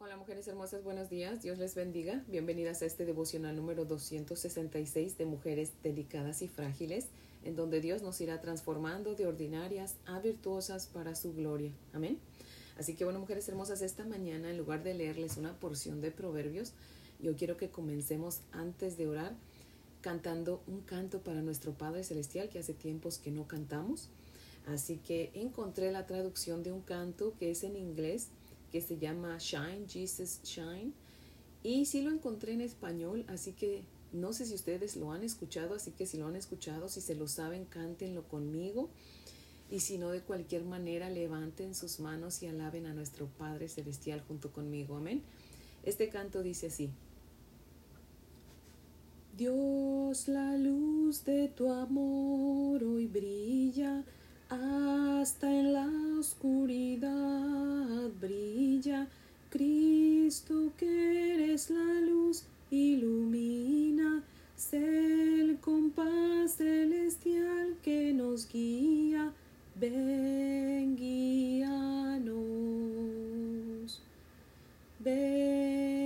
Hola mujeres hermosas, buenos días, Dios les bendiga. Bienvenidas a este devocional número 266 de Mujeres Delicadas y Frágiles, en donde Dios nos irá transformando de ordinarias a virtuosas para su gloria. Amén. Así que bueno, mujeres hermosas, esta mañana en lugar de leerles una porción de proverbios, yo quiero que comencemos antes de orar cantando un canto para nuestro Padre Celestial que hace tiempos que no cantamos. Así que encontré la traducción de un canto que es en inglés que se llama Shine, Jesus Shine. Y sí lo encontré en español, así que no sé si ustedes lo han escuchado, así que si lo han escuchado, si se lo saben, cántenlo conmigo. Y si no, de cualquier manera, levanten sus manos y alaben a nuestro Padre Celestial junto conmigo. Amén. Este canto dice así. Dios, la luz de tu amor hoy brilla hasta en la oscuridad brilla Cristo que eres la luz ilumina sé el compás celestial que nos guía. Ven guíanos. Ven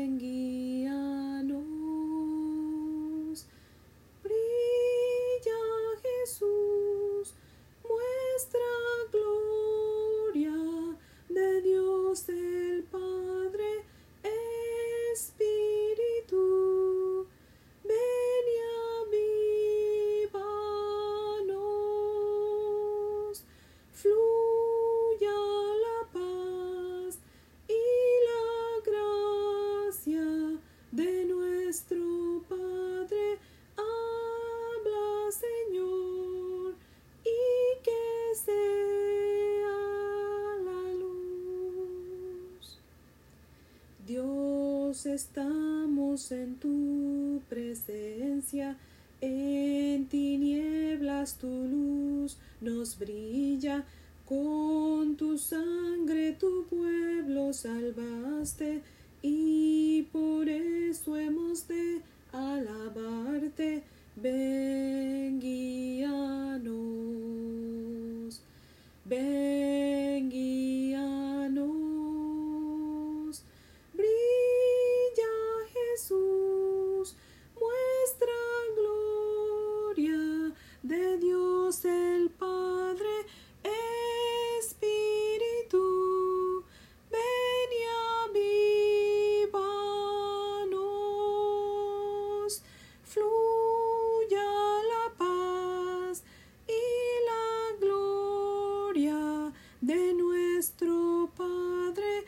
brilla, con tu sangre tu pueblo salvaste, y por eso hemos de alabarte. Nuestro Padre.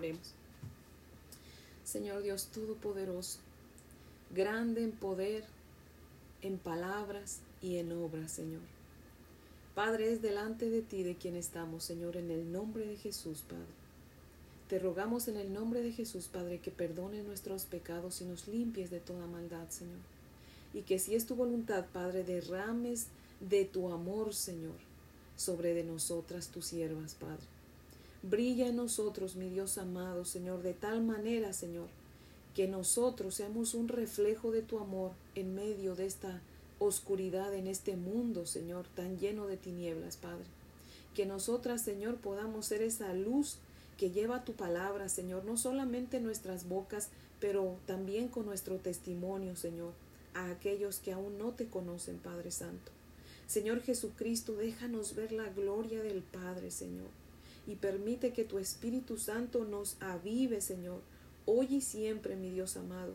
Oremos. Señor Dios Todopoderoso, grande en poder, en palabras y en obras, Señor. Padre, es delante de ti de quien estamos, Señor, en el nombre de Jesús, Padre. Te rogamos en el nombre de Jesús, Padre, que perdone nuestros pecados y nos limpies de toda maldad, Señor. Y que si es tu voluntad, Padre, derrames de tu amor, Señor, sobre de nosotras, tus siervas, Padre. Brilla en nosotros, mi Dios amado, Señor, de tal manera, Señor, que nosotros seamos un reflejo de tu amor en medio de esta oscuridad, en este mundo, Señor, tan lleno de tinieblas, Padre. Que nosotras, Señor, podamos ser esa luz que lleva tu palabra, Señor, no solamente en nuestras bocas, pero también con nuestro testimonio, Señor, a aquellos que aún no te conocen, Padre Santo. Señor Jesucristo, déjanos ver la gloria del Padre, Señor, y permite que tu Espíritu Santo nos avive, Señor, hoy y siempre, mi Dios amado.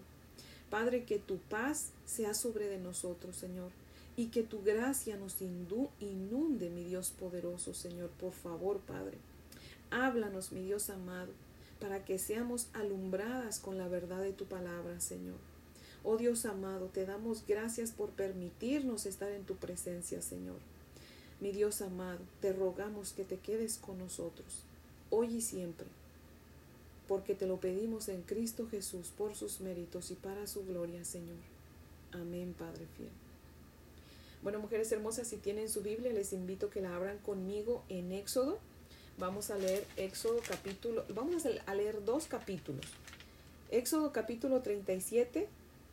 Padre, que tu paz sea sobre de nosotros, Señor, y que tu gracia nos inunde, mi Dios poderoso, Señor, por favor, Padre. Háblanos, mi Dios amado, para que seamos alumbradas con la verdad de tu palabra, Señor. Oh Dios amado, te damos gracias por permitirnos estar en tu presencia, Señor. Mi Dios amado, te rogamos que te quedes con nosotros, hoy y siempre, porque te lo pedimos en Cristo Jesús por sus méritos y para su gloria, Señor. Amén, Padre fiel. Bueno, mujeres hermosas, si tienen su Biblia, les invito a que la abran conmigo en Éxodo. Vamos a leer Éxodo capítulo, vamos a leer dos capítulos. Éxodo capítulo 37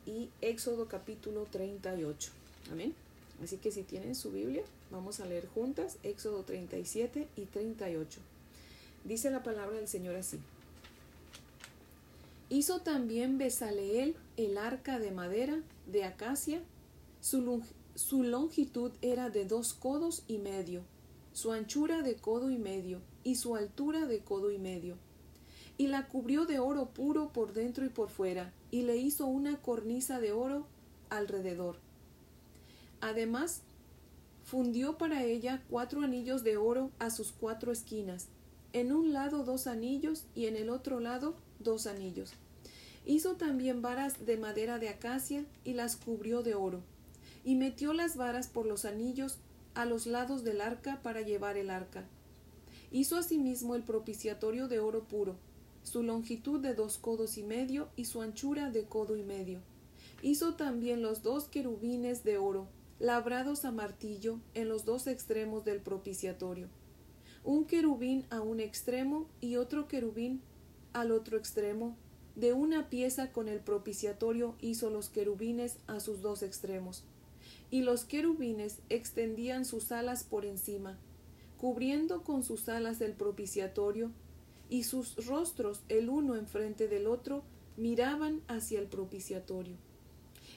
y Éxodo capítulo 38. Amén. Así que si tienen su Biblia, vamos a leer juntas Éxodo 37 y 38. Dice la palabra del Señor así. Hizo también Besaleel el arca de madera de acacia. Su, su longitud era de dos codos y medio, su anchura de codo y medio, y su altura de codo y medio. Y la cubrió de oro puro por dentro y por fuera, y le hizo una cornisa de oro alrededor Además, fundió para ella cuatro anillos de oro a sus cuatro esquinas, en un lado dos anillos y en el otro lado dos anillos. Hizo también varas de madera de acacia y las cubrió de oro, y metió las varas por los anillos a los lados del arca para llevar el arca. Hizo asimismo el propiciatorio de oro puro, su longitud de dos codos y medio y su anchura de codo y medio. Hizo también los dos querubines de oro, labrados a martillo en los dos extremos del propiciatorio, un querubín a un extremo y otro querubín al otro extremo. De una pieza con el propiciatorio hizo los querubines a sus dos extremos, y los querubines extendían sus alas por encima, cubriendo con sus alas el propiciatorio, y sus rostros el uno enfrente del otro miraban hacia el propiciatorio.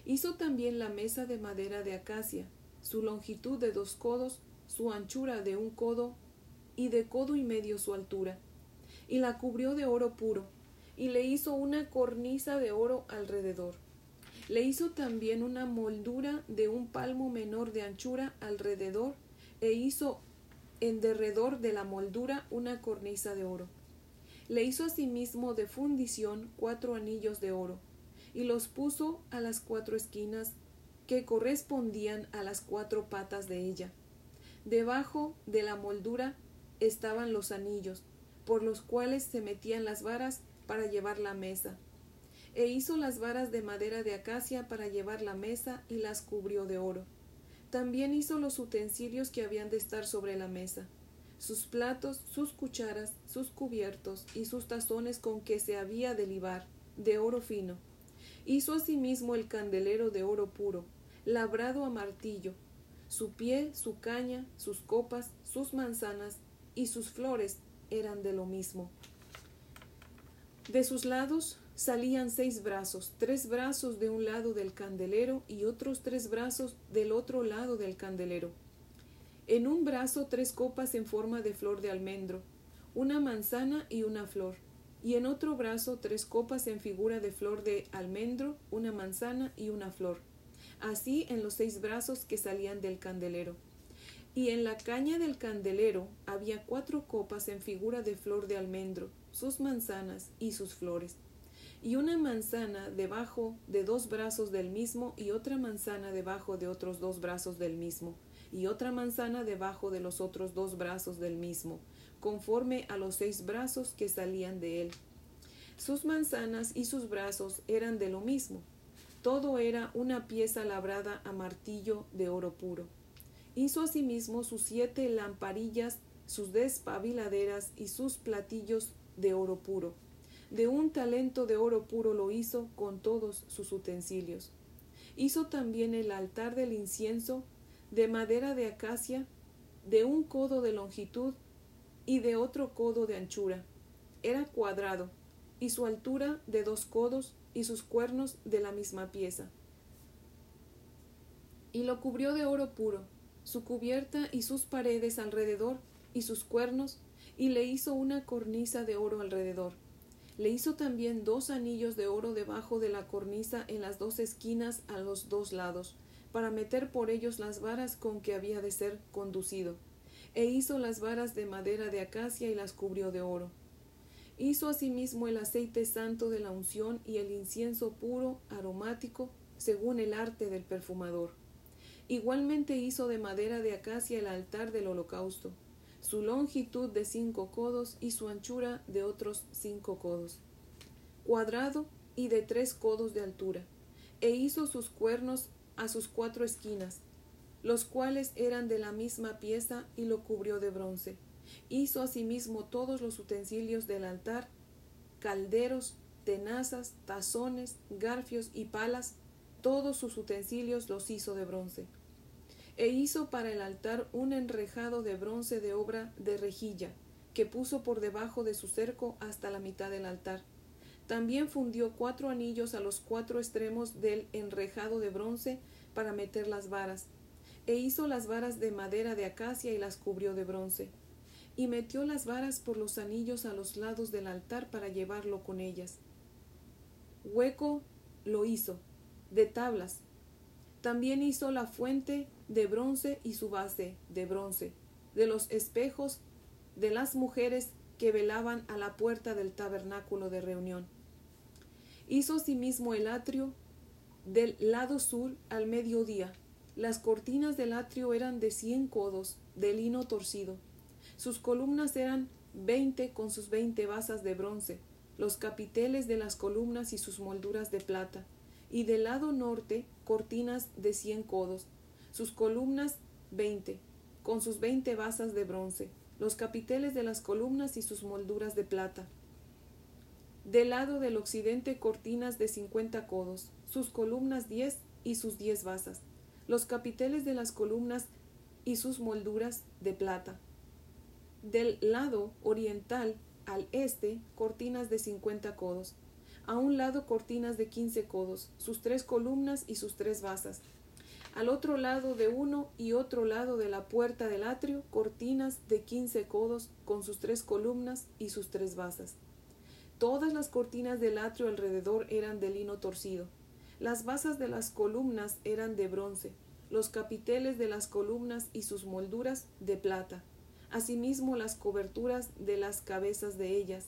Hizo también la mesa de madera de acacia, su longitud de dos codos, su anchura de un codo y de codo y medio su altura, y la cubrió de oro puro, y le hizo una cornisa de oro alrededor. Le hizo también una moldura de un palmo menor de anchura alrededor, e hizo en derredor de la moldura una cornisa de oro. Le hizo asimismo de fundición cuatro anillos de oro, y los puso a las cuatro esquinas que correspondían a las cuatro patas de ella. Debajo de la moldura estaban los anillos, por los cuales se metían las varas para llevar la mesa. E hizo las varas de madera de acacia para llevar la mesa y las cubrió de oro. También hizo los utensilios que habían de estar sobre la mesa, sus platos, sus cucharas, sus cubiertos y sus tazones con que se había de libar, de oro fino Hizo asimismo el candelero de oro puro, labrado a martillo, su pie, su caña, sus copas, sus manzanas y sus flores eran de lo mismo. De sus lados salían seis brazos, tres brazos de un lado del candelero y otros tres brazos del otro lado del candelero. En un brazo tres copas en forma de flor de almendro, una manzana y una flor y en otro brazo tres copas en figura de flor de almendro, una manzana y una flor. Así en los seis brazos que salían del candelero. Y en la caña del candelero había cuatro copas en figura de flor de almendro, sus manzanas y sus flores. Y una manzana debajo de dos brazos del mismo y otra manzana debajo de otros dos brazos del mismo, y otra manzana debajo de los otros dos brazos del mismo conforme a los seis brazos que salían de él. Sus manzanas y sus brazos eran de lo mismo. Todo era una pieza labrada a martillo de oro puro. Hizo asimismo sus siete lamparillas, sus despabiladeras y sus platillos de oro puro. De un talento de oro puro lo hizo con todos sus utensilios. Hizo también el altar del incienso de madera de acacia, de un codo de longitud y de otro codo de anchura. Era cuadrado, y su altura de dos codos, y sus cuernos de la misma pieza. Y lo cubrió de oro puro, su cubierta y sus paredes alrededor, y sus cuernos, y le hizo una cornisa de oro alrededor. Le hizo también dos anillos de oro debajo de la cornisa en las dos esquinas a los dos lados, para meter por ellos las varas con que había de ser conducido e hizo las varas de madera de acacia y las cubrió de oro. Hizo asimismo el aceite santo de la unción y el incienso puro, aromático, según el arte del perfumador. Igualmente hizo de madera de acacia el altar del holocausto, su longitud de cinco codos y su anchura de otros cinco codos, cuadrado y de tres codos de altura, e hizo sus cuernos a sus cuatro esquinas, los cuales eran de la misma pieza y lo cubrió de bronce. Hizo asimismo todos los utensilios del altar, calderos, tenazas, tazones, garfios y palas, todos sus utensilios los hizo de bronce. E hizo para el altar un enrejado de bronce de obra de rejilla, que puso por debajo de su cerco hasta la mitad del altar. También fundió cuatro anillos a los cuatro extremos del enrejado de bronce para meter las varas, e hizo las varas de madera de acacia y las cubrió de bronce, y metió las varas por los anillos a los lados del altar para llevarlo con ellas. Hueco lo hizo, de tablas. También hizo la fuente de bronce y su base de bronce, de los espejos de las mujeres que velaban a la puerta del tabernáculo de reunión. Hizo asimismo el atrio del lado sur al mediodía. Las cortinas del atrio eran de cien codos, de lino torcido. Sus columnas eran veinte con sus veinte basas de bronce, los capiteles de las columnas y sus molduras de plata, y del lado norte cortinas de cien codos, sus columnas veinte, con sus veinte basas de bronce, los capiteles de las columnas y sus molduras de plata. Del lado del occidente cortinas de cincuenta codos, sus columnas diez y sus diez basas, los capiteles de las columnas y sus molduras de plata. Del lado oriental al este cortinas de cincuenta codos, a un lado cortinas de quince codos, sus tres columnas y sus tres basas. Al otro lado de uno y otro lado de la puerta del atrio, cortinas de quince codos con sus tres columnas y sus tres basas. Todas las cortinas del atrio alrededor eran de lino torcido. Las basas de las columnas eran de bronce, los capiteles de las columnas y sus molduras de plata, asimismo las coberturas de las cabezas de ellas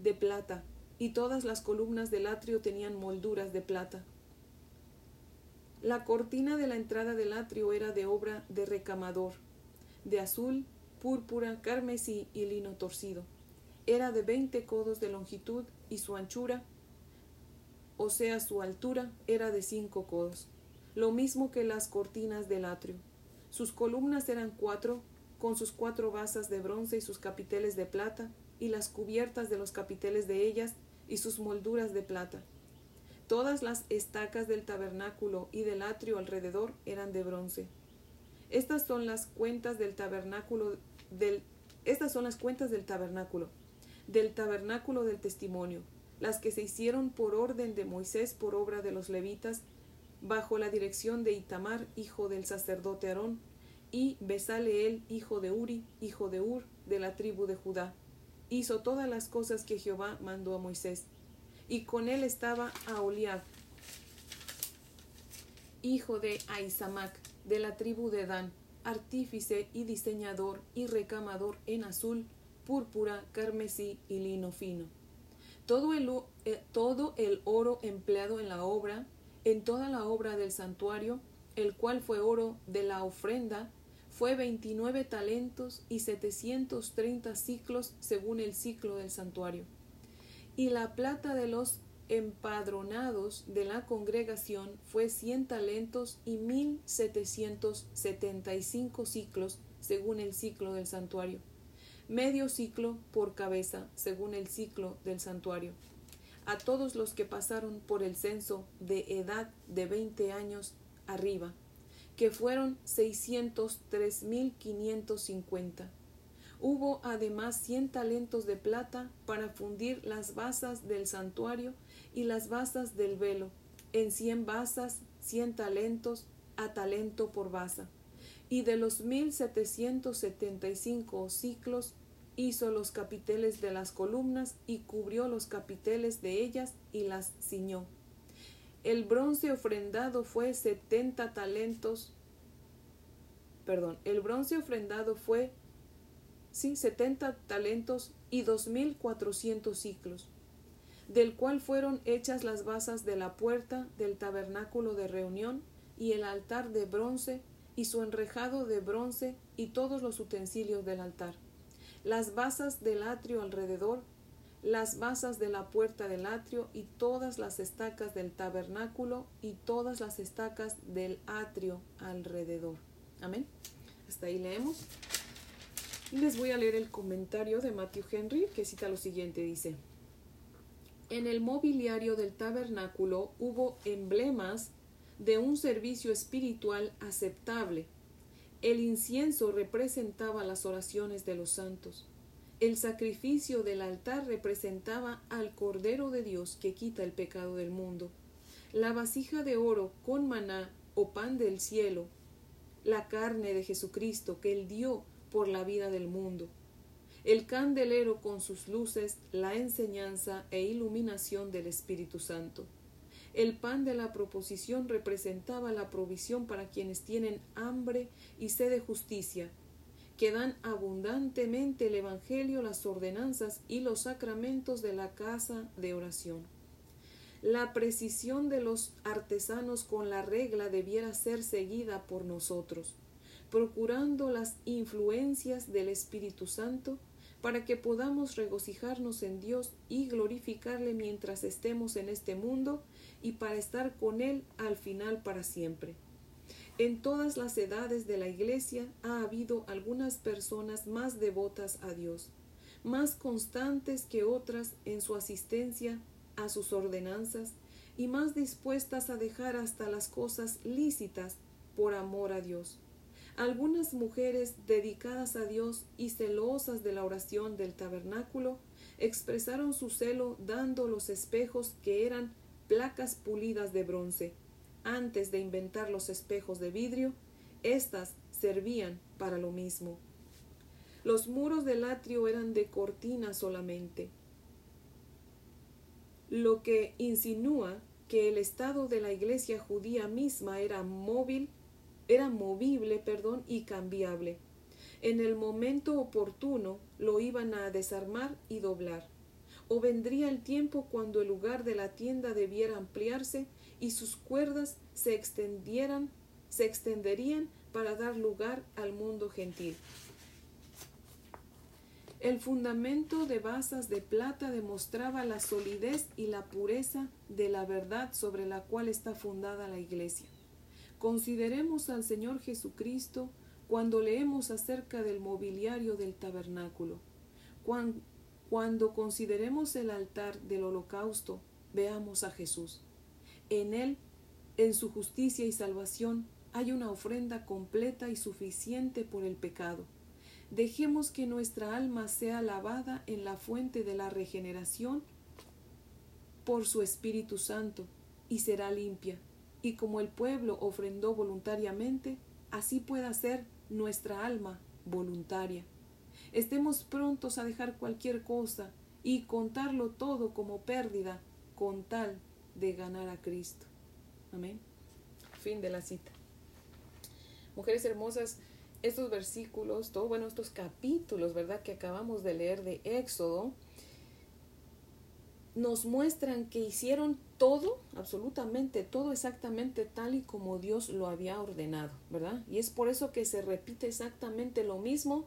de plata, y todas las columnas del atrio tenían molduras de plata. La cortina de la entrada del atrio era de obra de recamador, de azul, púrpura, carmesí y lino torcido. Era de veinte codos de longitud y su anchura, o sea, su altura, era de cinco codos, lo mismo que las cortinas del atrio. Sus columnas eran cuatro, con sus cuatro basas de bronce y sus capiteles de plata, y las cubiertas de los capiteles de ellas y sus molduras de plata. Todas las estacas del tabernáculo y del atrio alrededor eran de bronce. Estas son las cuentas del tabernáculo del estas son las cuentas del tabernáculo, del tabernáculo del testimonio, las que se hicieron por orden de Moisés por obra de los levitas, bajo la dirección de Itamar, hijo del sacerdote Aarón, y Besaleel, hijo de Uri, hijo de Ur, de la tribu de Judá hizo todas las cosas que Jehová mandó a Moisés. Y con él estaba Aholiab, hijo de Aizamac, de la tribu de Dan, artífice y diseñador y recamador en azul, púrpura, carmesí y lino fino. Todo el, eh, todo el oro empleado en la obra, en toda la obra del santuario, el cual fue oro de la ofrenda, fue veintinueve talentos y setecientos treinta ciclos según el ciclo del santuario. Y la plata de los empadronados de la congregación fue cien talentos y mil setecientos setenta y cinco ciclos según el ciclo del santuario. Medio ciclo por cabeza según el ciclo del santuario. A todos los que pasaron por el censo de edad de veinte años arriba que fueron 603.550. Hubo además cien talentos de plata para fundir las basas del santuario y las basas del velo, en cien basas, cien talentos a talento por basa. Y de los mil setecientos setenta y cinco ciclos hizo los capiteles de las columnas y cubrió los capiteles de ellas y las ciñó. El bronce ofrendado fue setenta talentos perdón, el bronce ofrendado fue, sí, 70 talentos y 2.400 ciclos, del cual fueron hechas las basas de la puerta del tabernáculo de reunión y el altar de bronce y su enrejado de bronce y todos los utensilios del altar, las basas del atrio alrededor, las basas de la puerta del atrio y todas las estacas del tabernáculo y todas las estacas del atrio alrededor. Amén. Hasta ahí leemos. Les voy a leer el comentario de Matthew Henry que cita lo siguiente. Dice, en el mobiliario del tabernáculo hubo emblemas de un servicio espiritual aceptable. El incienso representaba las oraciones de los santos. El sacrificio del altar representaba al Cordero de Dios que quita el pecado del mundo. La vasija de oro con maná o pan del cielo, la carne de Jesucristo que él dio por la vida del mundo. El candelero con sus luces, la enseñanza e iluminación del Espíritu Santo. El pan de la proposición representaba la provisión para quienes tienen hambre y sed de justicia, que dan abundantemente el Evangelio, las ordenanzas y los sacramentos de la casa de oración. La precisión de los artesanos con la regla debiera ser seguida por nosotros, procurando las influencias del Espíritu Santo para que podamos regocijarnos en Dios y glorificarle mientras estemos en este mundo y para estar con Él al final para siempre. En todas las edades de la Iglesia ha habido algunas personas más devotas a Dios, más constantes que otras en su asistencia a sus ordenanzas y más dispuestas a dejar hasta las cosas lícitas por amor a Dios. Algunas mujeres dedicadas a Dios y celosas de la oración del tabernáculo expresaron su celo dando los espejos que eran placas pulidas de bronce antes de inventar los espejos de vidrio, éstas servían para lo mismo. Los muros del atrio eran de cortina solamente, lo que insinúa que el estado de la iglesia judía misma era móvil, era movible, perdón, y cambiable. En el momento oportuno lo iban a desarmar y doblar. O vendría el tiempo cuando el lugar de la tienda debiera ampliarse y sus cuerdas se extendieran, se extenderían para dar lugar al mundo gentil. El fundamento de basas de plata demostraba la solidez y la pureza de la verdad sobre la cual está fundada la Iglesia. Consideremos al Señor Jesucristo cuando leemos acerca del mobiliario del tabernáculo. Cuando, consideremos el altar del holocausto, veamos a Jesús. En Él, en su justicia y salvación, hay una ofrenda completa y suficiente por el pecado. Dejemos que nuestra alma sea lavada en la fuente de la regeneración por su Espíritu Santo y será limpia. Y como el pueblo ofrendó voluntariamente, así pueda ser nuestra alma voluntaria. Estemos prontos a dejar cualquier cosa y contarlo todo como pérdida con tal de ganar a Cristo. Amén. Fin de la cita. Mujeres hermosas, estos versículos, todo, bueno, estos capítulos, ¿verdad? Que acabamos de leer de Éxodo, nos muestran que hicieron todo, absolutamente todo exactamente tal y como Dios lo había ordenado, ¿verdad? Y es por eso que se repite exactamente lo mismo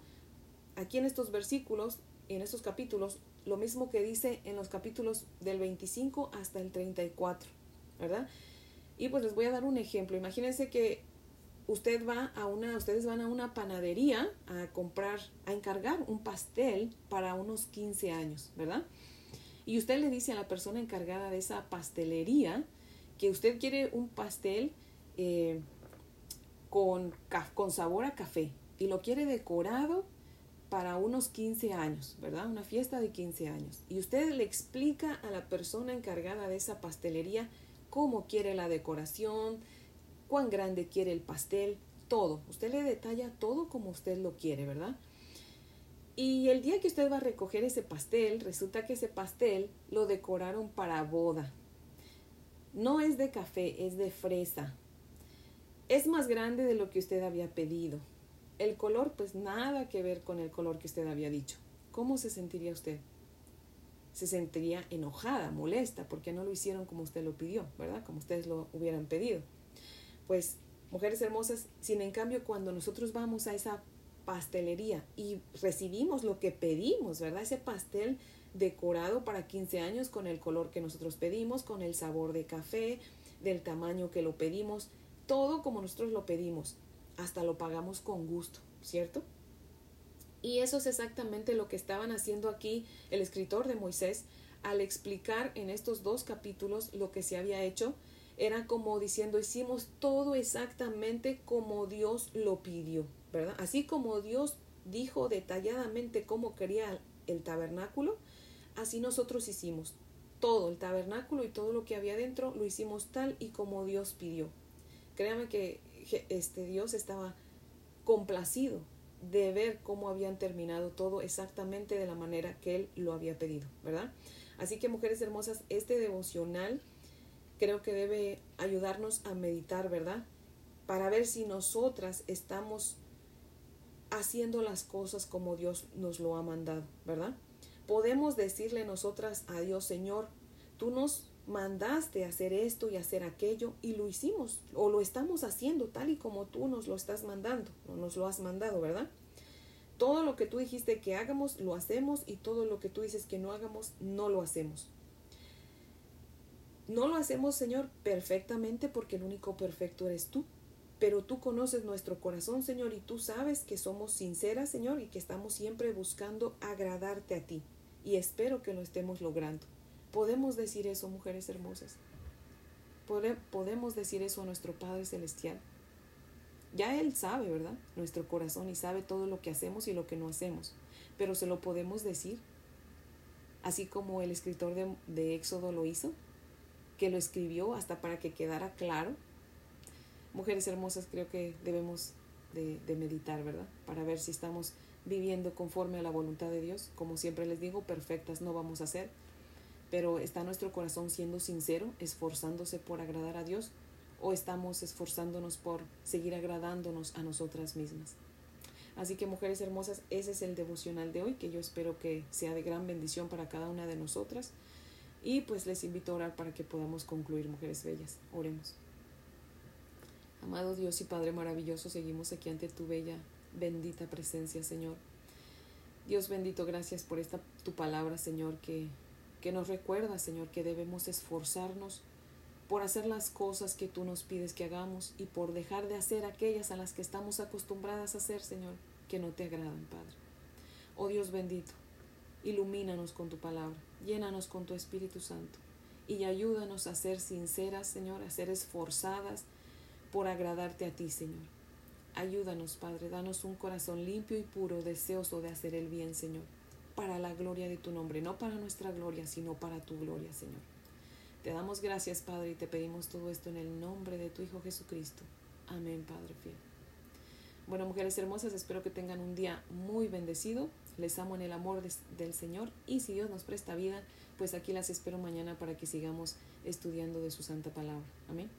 aquí en estos versículos, en estos capítulos, lo mismo que dice en los capítulos del 25 hasta el 34, ¿verdad? Y pues les voy a dar un ejemplo. Imagínense que usted va a una, ustedes van a una panadería a comprar, a encargar un pastel para unos 15 años, ¿verdad? Y usted le dice a la persona encargada de esa pastelería que usted quiere un pastel eh, con, con sabor a café y lo quiere decorado para unos 15 años, ¿verdad? Una fiesta de 15 años. Y usted le explica a la persona encargada de esa pastelería cómo quiere la decoración, cuán grande quiere el pastel, todo. Usted le detalla todo como usted lo quiere, ¿verdad? Y el día que usted va a recoger ese pastel, resulta que ese pastel lo decoraron para boda. No es de café, es de fresa. Es más grande de lo que usted había pedido el color, pues nada que ver con el color que usted había dicho. ¿Cómo se sentiría usted? Se sentiría enojada, molesta, porque no lo hicieron como usted lo pidió, ¿verdad? Como ustedes lo hubieran pedido. Pues, mujeres hermosas, sin en cambio, cuando nosotros vamos a esa pastelería y recibimos lo que pedimos, ¿verdad? Ese pastel decorado para 15 años con el color que nosotros pedimos, con el sabor de café, del tamaño que lo pedimos, todo como nosotros lo pedimos hasta lo pagamos con gusto, ¿cierto? Y eso es exactamente lo que estaban haciendo aquí el escritor de Moisés al explicar en estos dos capítulos lo que se había hecho. Era como diciendo, hicimos todo exactamente como Dios lo pidió, Así como Dios dijo detalladamente cómo quería el tabernáculo, así nosotros hicimos todo el tabernáculo y todo lo que había dentro lo hicimos tal y como Dios pidió. Créame que este Dios estaba complacido de ver cómo habían terminado todo exactamente de la manera que él lo había pedido, ¿verdad? Así que mujeres hermosas, este devocional creo que debe ayudarnos a meditar, ¿verdad? Para ver si nosotras estamos haciendo las cosas como Dios nos lo ha mandado, ¿verdad? Podemos decirle nosotras a Dios, Señor, tú nos mandaste hacer esto y hacer aquello y lo hicimos o lo estamos haciendo tal y como tú nos lo estás mandando o nos lo has mandado, ¿verdad? Todo lo que tú dijiste que hagamos, lo hacemos y todo lo que tú dices que no hagamos, no lo hacemos. No lo hacemos, Señor, perfectamente porque el único perfecto eres tú. Pero tú conoces nuestro corazón, Señor, y tú sabes que somos sinceras, Señor, y que estamos siempre buscando agradarte a ti. Y espero que lo estemos logrando. Podemos decir eso, mujeres hermosas. Podemos decir eso a nuestro Padre Celestial. Ya Él sabe, ¿verdad? Nuestro corazón y sabe todo lo que hacemos y lo que no hacemos. Pero se lo podemos decir, así como el escritor de, Éxodo lo hizo, que lo escribió hasta para que quedara claro. Mujeres hermosas, creo que debemos de, meditar, ¿verdad? Para ver si estamos viviendo conforme a la voluntad de Dios. Como siempre les digo, perfectas no vamos a ser pero ¿está nuestro corazón siendo sincero, esforzándose por agradar a Dios? ¿O estamos esforzándonos por seguir agradándonos a nosotras mismas? Así que mujeres hermosas, ese es el devocional de hoy, que yo espero que sea de gran bendición para cada una de nosotras. Y pues les invito a orar para que podamos concluir, mujeres bellas. Oremos. Amado Dios y Padre maravilloso, seguimos aquí ante tu bella, bendita presencia, Señor. Dios bendito, gracias por esta tu palabra, Señor, que que nos recuerda, Señor, que debemos esforzarnos por hacer las cosas que tú nos pides que hagamos y por dejar de hacer aquellas a las que estamos acostumbradas a hacer, Señor, que no te agradan, Padre. Oh Dios bendito, ilumínanos con tu palabra, llénanos con tu Espíritu Santo y ayúdanos a ser sinceras, Señor, a ser esforzadas por agradarte a ti, Señor. Ayúdanos, Padre, danos un corazón limpio y puro, deseoso de hacer el bien, Señor para la gloria de tu nombre, no para nuestra gloria, sino para tu gloria, Señor. Te damos gracias, Padre, y te pedimos todo esto en el nombre de tu Hijo Jesucristo. Amén, Padre fiel. Bueno, mujeres hermosas, espero que tengan un día muy bendecido. Les amo en el amor del Señor y si Dios nos presta vida, pues aquí las espero mañana para que sigamos estudiando de su santa palabra. Amén.